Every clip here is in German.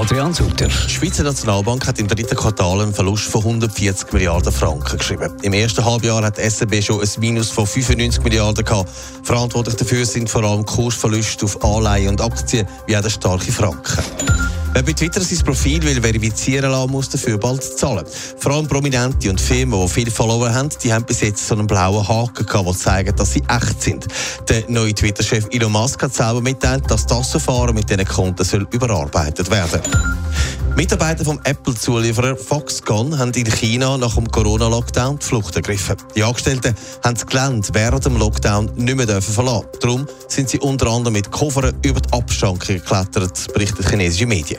Adrian Sutter. Die Schweizer Nationalbank hat im dritten Quartal einen Verlust von 140 Milliarden Franken geschrieben. Im ersten Halbjahr hat die SNB schon ein Minus von 95 Milliarden gehabt. Verantwortlich dafür sind vor allem Kursverluste auf Anleihen und Aktien, wie auch der starke Franken. Wer bei Twitter sein Profil will verifizieren lassen, muss dafür bald zahlen. Vor allem Prominente und Firmen, die viele Follower haben, die haben bis jetzt so einen blauen Haken gehabt, der zeigt, dass sie echt sind. Der neue Twitter-Chef Elon Musk hat selber mitteilt, dass das Verfahren mit diesen Konten soll überarbeitet werden Mitarbeiter vom Apple-Zulieferer Foxconn haben in China nach dem Corona-Lockdown die Flucht ergriffen. Die Angestellten haben das Gelände während dem Lockdown nicht mehr dürfen verlassen. Darum sind sie unter anderem mit Koffern über die Abschrankung geklettert, berichten chinesische Medien.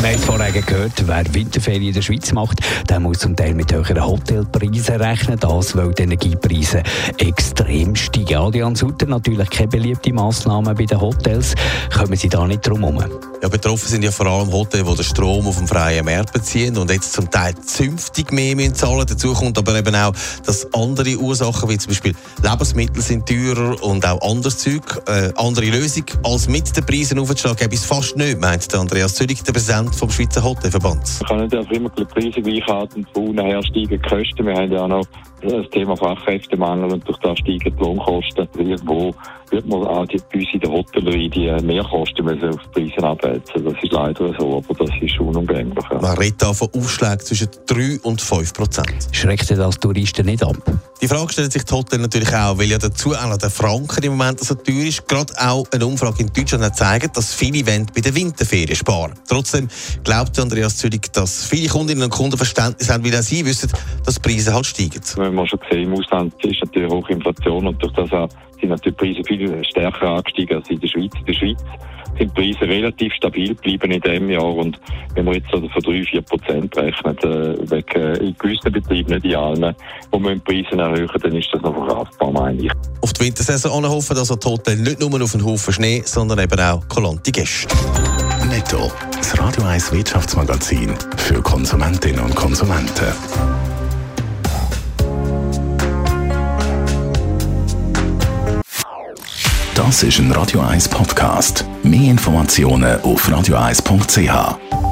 Wir haben vorher gehört, wer Winterferien in der Schweiz macht, der muss zum Teil mit höheren Hotelpreisen rechnen, das, weil die Energiepreise extrem steigen. Adrian Sutter, natürlich keine beliebte Massnahme bei den Hotels. Kommen Sie da nicht drum herum? Ja, betroffen sind ja vor allem Hotels, die den Strom auf dem freien Markt beziehen und jetzt zum Teil zünftig mehr müssen zahlen Dazu kommt aber eben auch, dass andere Ursachen, wie zum Beispiel Lebensmittel sind teurer und auch anderes Zeug, äh, andere Lösung als mit den Preisen aufzuschlagen, gibt es fast nicht, meint Andreas Zürich, der Präsident vom Schweizer Hotelverband. Man kann nicht einfach immer die Preise gleich halten, von unten her steigen die Kosten. Wir haben ja auch noch das Thema Fachkräftemangel und durch das steigen die Lohnkosten. Irgendwo wird man auch bei uns in der Hotellerie die Mehrkosten müssen auf die Preise abwälzen. Das ist leider so, aber das ist unumgänglich. Ja. Man redet da von Aufschlägen zwischen 3 und 5 Prozent. Schreckt das Touristen nicht ab? Die Frage stellt sich die natürlich auch, weil ja dazu auch noch der Franken im Moment so teuer ist. Gerade auch eine Umfrage in Deutschland hat gezeigt, dass viele wollen bei der Winterferien sparen. Trotzdem glaubt Andreas Zürich, dass viele Kundinnen und Kunden Verständnis haben, weil auch sie wissen, dass die Preise halt steigen. Wenn man schon gesehen im Ausland ist natürlich hohe Inflation und durch das auch sind natürlich die Preise viel stärker angestiegen als in der Schweiz. In der Schweiz sind die Preise relativ stabil geblieben in diesem Jahr und wenn man jetzt also von 3-4 Prozent rechnet, äh, wegen, äh, gewissen Betrieben, nicht in allen, wo man die Preise erhöhen, dann ist das noch verkraftbar, meine ich. Auf die Wintersaison hoffen, dass die Hotel nicht nur auf einen Haufen Schnee, sondern eben auch kolante Gäste. Netto, das Radio 1 Wirtschaftsmagazin für Konsumentinnen und Konsumenten. Das ist ein Radio 1 Podcast. Mehr Informationen auf radio1.ch.